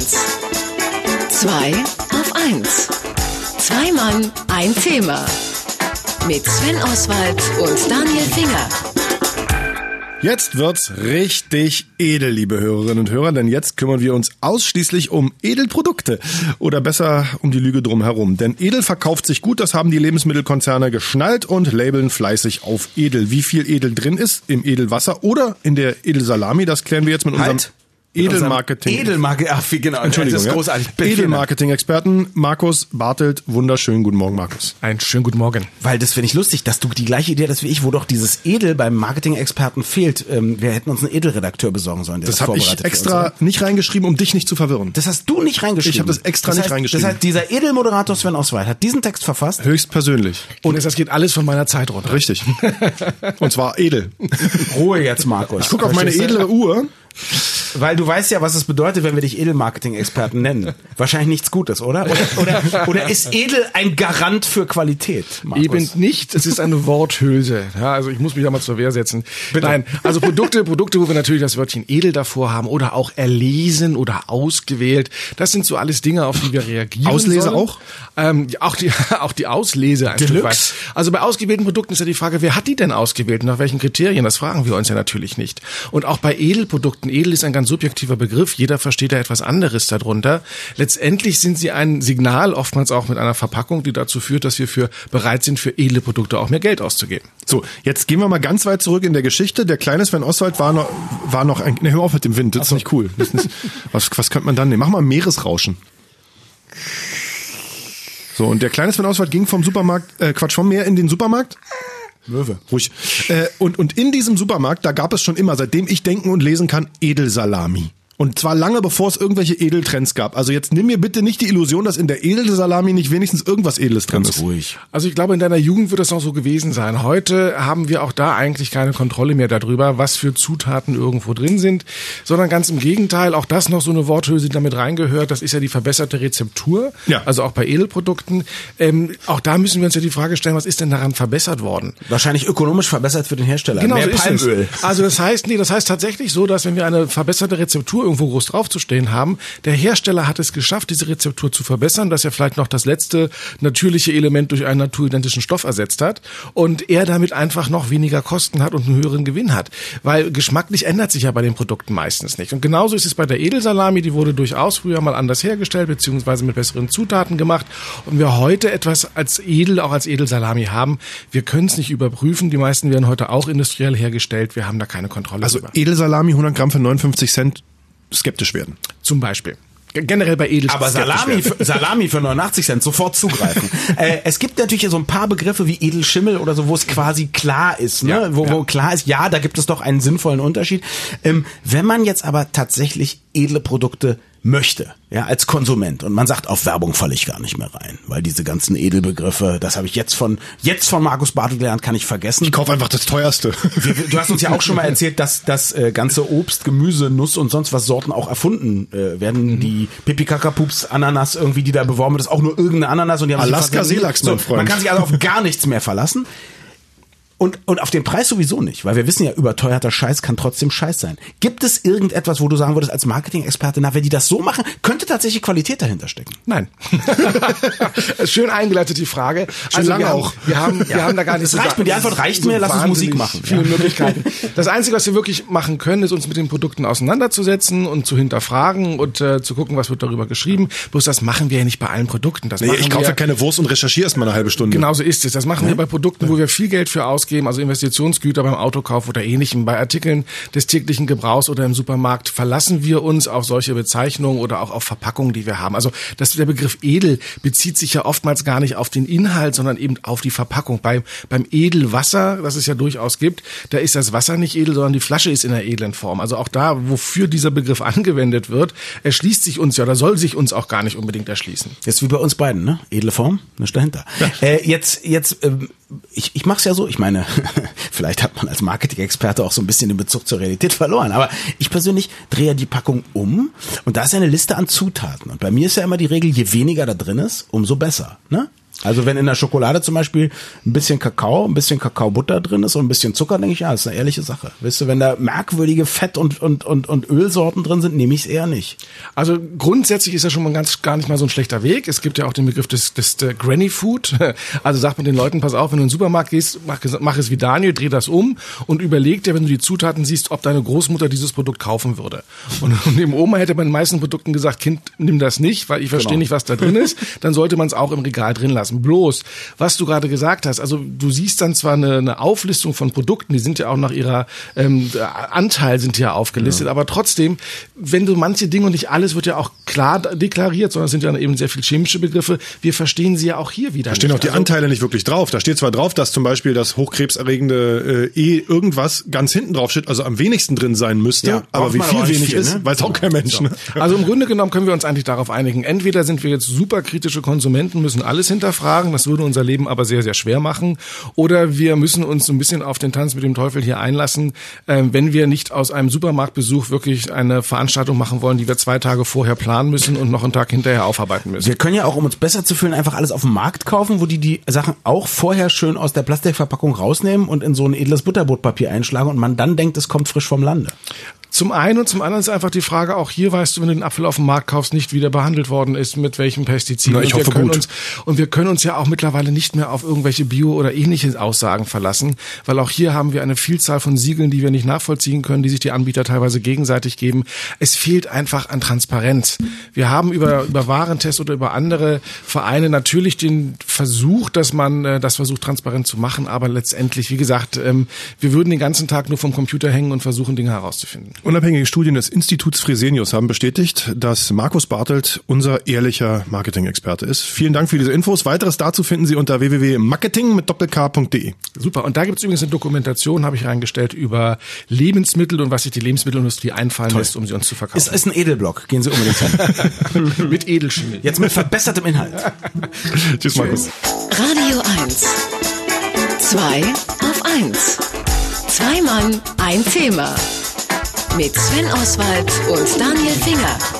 1. 2 auf 1. Zwei Mann, ein Thema. Mit Sven Oswald und Daniel Finger. Jetzt wird's richtig edel, liebe Hörerinnen und Hörer, denn jetzt kümmern wir uns ausschließlich um Edelprodukte oder besser um die Lüge drumherum. Denn Edel verkauft sich gut, das haben die Lebensmittelkonzerne geschnallt und labeln fleißig auf Edel. Wie viel Edel drin ist im Edelwasser oder in der Edelsalami, das klären wir jetzt mit unserem Halt. Edelmarketing. Edelmarketing, ach, genau. Entschuldigung, das ist ja. großartig. Edelmarketing-Experten Markus Bartelt, wunderschönen guten Morgen, Markus. Einen schönen guten Morgen. Weil das finde ich lustig, dass du die gleiche Idee hast wie ich, wo doch dieses Edel beim Marketing-Experten fehlt. Ähm, wir hätten uns einen Edelredakteur besorgen sollen, der das, Das habe ich extra uns. nicht reingeschrieben, um dich nicht zu verwirren. Das hast du nicht reingeschrieben. Ich habe das extra nicht heißt, reingeschrieben. Das heißt, dieser Edelmoderator Sven Oswald hat diesen Text verfasst. Höchstpersönlich. Und das geht alles von meiner Zeit runter. Richtig. Und zwar edel. Ruhe jetzt, Markus. Ich gucke auf meine edle Uhr. Weil du weißt ja, was es bedeutet, wenn wir dich Edelmarketing-Experten nennen. Wahrscheinlich nichts Gutes, oder? Oder, oder, oder ist edel ein Garant für Qualität? Markus? Eben nicht, es ist eine Worthülse. Ja, also ich muss mich da mal zur Wehr setzen. Nein, also Produkte, Produkte, wo wir natürlich das Wörtchen edel davor haben oder auch erlesen oder ausgewählt. Das sind so alles Dinge, auf die wir reagieren. Auslese sollen. auch? Ähm, auch die, auch die Auslese ein Stück weit. Also bei ausgewählten Produkten ist ja die Frage, wer hat die denn ausgewählt und nach welchen Kriterien? Das fragen wir uns ja natürlich nicht. Und auch bei Edelprodukten, edel ist ein ganz subjektiver Begriff. Jeder versteht da etwas anderes darunter. Letztendlich sind sie ein Signal, oftmals auch mit einer Verpackung, die dazu führt, dass wir für bereit sind, für edle Produkte auch mehr Geld auszugeben. So, jetzt gehen wir mal ganz weit zurück in der Geschichte. Der kleine Sven Oswald war noch, war noch ein, ne, hör mal auf mit dem Wind, das ist nicht cool. Ist nicht, was, was könnte man dann nehmen? Mach mal Meeresrauschen. So, und der kleine Sven Oswald ging vom Supermarkt, äh, Quatsch, vom Meer in den Supermarkt. Möwe. Ruhig. Äh, und, und in diesem Supermarkt, da gab es schon immer, seitdem ich denken und lesen kann, Edelsalami. Und zwar lange bevor es irgendwelche Edeltrends gab. Also jetzt nimm mir bitte nicht die Illusion, dass in der Edelsalami nicht wenigstens irgendwas Edles drin ist. Ruhig. Also ich glaube, in deiner Jugend wird das noch so gewesen sein. Heute haben wir auch da eigentlich keine Kontrolle mehr darüber, was für Zutaten irgendwo drin sind, sondern ganz im Gegenteil, auch das noch so eine Worthülse, die damit reingehört, das ist ja die verbesserte Rezeptur, Ja. also auch bei Edelprodukten. Ähm, auch da müssen wir uns ja die Frage stellen, was ist denn daran verbessert worden? Wahrscheinlich ökonomisch verbessert für den Hersteller. Genau Mehr so ist Palmöl. es. Also das heißt, nee, das heißt tatsächlich so, dass wenn wir eine verbesserte Rezeptur irgendwo groß draufzustehen haben, der Hersteller hat es geschafft, diese Rezeptur zu verbessern, dass er vielleicht noch das letzte natürliche Element durch einen naturidentischen Stoff ersetzt hat und er damit einfach noch weniger Kosten hat und einen höheren Gewinn hat. Weil geschmacklich ändert sich ja bei den Produkten meistens nicht. Und genauso ist es bei der Edelsalami, die wurde durchaus früher mal anders hergestellt, beziehungsweise mit besseren Zutaten gemacht. Und wir heute etwas als Edel, auch als Edelsalami haben, wir können es nicht überprüfen. Die meisten werden heute auch industriell hergestellt. Wir haben da keine Kontrolle Also drüber. Edelsalami 100 Gramm für 59 Cent skeptisch werden. Zum Beispiel. Generell bei Edel. Aber Salami, für, Salami für 89 Cent, sofort zugreifen. äh, es gibt natürlich so ein paar Begriffe wie Edelschimmel oder so, wo es quasi klar ist, ne? Ja, wo, wo ja. klar ist, ja, da gibt es doch einen sinnvollen Unterschied. Ähm, wenn man jetzt aber tatsächlich edle Produkte möchte, ja, als Konsument und man sagt, auf Werbung falle ich gar nicht mehr rein, weil diese ganzen Edelbegriffe, das habe ich jetzt von jetzt von Markus Bartel gelernt, kann ich vergessen. Ich kauf einfach das teuerste. Du hast uns ja auch schon mal erzählt, dass das äh, ganze Obst, Gemüse, Nuss und sonst was Sorten auch erfunden äh, werden. Die Pipi Kakapups Ananas irgendwie, die da beworben wird, ist auch nur irgendeine Ananas und die haben Alaska Seelachs, mein Freund. Man kann sich also auf gar nichts mehr verlassen. Und, und auf den Preis sowieso nicht, weil wir wissen ja, überteuerter Scheiß kann trotzdem Scheiß sein. Gibt es irgendetwas, wo du sagen würdest als Marketing-Experte, na, wenn die das so machen, könnte tatsächlich Qualität dahinter stecken? Nein. Schön eingeleitet die Frage. Schön lange wir haben, auch. Wir haben, wir haben da gar nicht Das so reicht mir, die Antwort reicht mir, lass uns Musik machen. Viele Ja. Möglichkeiten. Das Einzige, was wir wirklich machen können, ist uns mit den Produkten auseinanderzusetzen und zu hinterfragen und äh, zu gucken, was wird darüber geschrieben. Bloß das machen wir ja nicht bei allen Produkten. Das Nee, ich kaufe wir, ja keine Wurst und recherchiere erst mal eine halbe Stunde. Genauso ist es. Das machen wir bei Produkten, wo wir viel Geld für ausgeben, also Investitionsgüter beim Autokauf oder ähnlichem. Bei Artikeln des täglichen Gebrauchs oder im Supermarkt verlassen wir uns auf solche Bezeichnungen oder auch auf Verpackungen, die wir haben. Also das, der Begriff edel bezieht sich ja oftmals gar nicht auf den Inhalt, sondern eben auf die Verpackung. Beim, beim Edelwasser, das es ja durchaus gibt, da ist das Wasser nicht edel, sondern die Flasche ist in der edlen Form. Also auch da, wofür dieser Begriff angewendet wird, erschließt sich uns ja oder soll sich uns auch gar nicht unbedingt erschließen. Jetzt wie bei uns beiden, ne? Edle Form, nichts dahinter. Äh, jetzt, jetzt, ähm, ich, ich mach's ja so, ich meine, vielleicht hat man als Marketing-Experte auch so ein bisschen den Bezug zur Realität verloren, aber ich persönlich drehe ja die Packung um und da ist ja eine Liste an Zutaten. Und bei mir ist ja immer die Regel, je weniger da drin ist, umso besser. Ne? Also wenn in der Schokolade zum Beispiel ein bisschen Kakao, ein bisschen Kakaobutter drin ist und ein bisschen Zucker, denke ich, ja, ist eine ehrliche Sache. Weißt du, wenn da merkwürdige Fett- und, und, und, und Ölsorten drin sind, nehme ich es eher nicht. Also grundsätzlich ist ja schon mal ganz gar nicht mal so ein schlechter Weg. Es gibt ja auch den Begriff des, des, des Granny Food. Also sagt man den Leuten, pass auf, wenn du in den Supermarkt gehst, mach, mach es wie Daniel, dreh das um und überleg dir, wenn du die Zutaten siehst, ob deine Großmutter dieses Produkt kaufen würde. Und, und dem Oma hätte bei den meisten Produkten gesagt, Kind, nimm das nicht, weil ich verstehe Genau. nicht, was da drin ist. Dann sollte man es auch im Regal drin lassen. Bloß, was du gerade gesagt hast, also du siehst dann zwar eine, eine Auflistung von Produkten, die sind ja auch nach ihrer ähm, Anteil sind ja aufgelistet, aber trotzdem, wenn du manche Dinge und nicht alles wird ja auch klar deklariert, sondern es sind ja eben sehr viel chemische Begriffe. Wir verstehen sie ja auch hier wieder. Da stehen nicht. auch die Also- Anteile nicht wirklich drauf. Da steht zwar drauf, dass zum Beispiel das hochkrebserregende äh, E irgendwas ganz hinten drauf steht, also am wenigsten drin sein müsste, Ja, aber wie viel wenig viel, ist, ne? weiß auch kein Mensch. Ne? Also im Grunde genommen können wir uns eigentlich darauf einigen. Entweder sind wir jetzt super kritische Konsumenten, müssen alles hinterfragen, das würde unser Leben aber sehr, sehr schwer machen. Oder wir müssen uns ein bisschen auf den Tanz mit dem Teufel hier einlassen, ähm, wenn wir nicht aus einem Supermarktbesuch wirklich eine Veranstaltung machen wollen, die wir zwei Tage vorher planen müssen und noch einen Tag hinterher aufarbeiten müssen. Wir können ja auch, um uns besser zu fühlen, einfach alles auf dem Markt kaufen, wo die die Sachen auch vorher schön aus der Plastikverpackung rausnehmen und in so ein edles Butterbrotpapier einschlagen und man dann denkt, es kommt frisch vom Lande. Zum einen und zum anderen ist einfach die Frage, auch hier weißt du, wenn du den Apfel auf dem Markt kaufst, nicht wie der behandelt worden ist, mit welchem Pestizid. Na, ich und wir hoffe können gut. Uns, und wir können uns ja auch mittlerweile nicht mehr auf irgendwelche Bio- oder ähnliche Aussagen verlassen, weil auch hier haben wir eine Vielzahl von Siegeln, die wir nicht nachvollziehen können, die sich die Anbieter teilweise gegenseitig geben. Es fehlt einfach an Transparenz. Wir haben über, über Warentest oder über andere Vereine natürlich den Versuch, dass man äh, das versucht, transparent zu machen, aber letztendlich, wie gesagt, ähm, wir würden den ganzen Tag nur vom Computer hängen und versuchen, Dinge herauszufinden. Unabhängige Studien des Instituts Fresenius haben bestätigt, dass Markus Bartelt unser ehrlicher Marketing-Experte ist. Vielen Dank für diese Infos. Weiteres dazu finden Sie unter www.marketing mit doppelk.de. Super. Und da gibt's übrigens eine Dokumentation, habe ich reingestellt, über Lebensmittel und was sich die Lebensmittelindustrie einfallen lässt, um sie uns zu Ist, verkaufen. ist ein Edelblock, gehen Sie unbedingt hin. mit Edelschmied. Jetzt mit verbessertem Inhalt. Tschüss, Markus. Radio 1. Zwei auf eins. Zwei Mann, ein Thema. Mit Sven Oswald und Daniel Finger.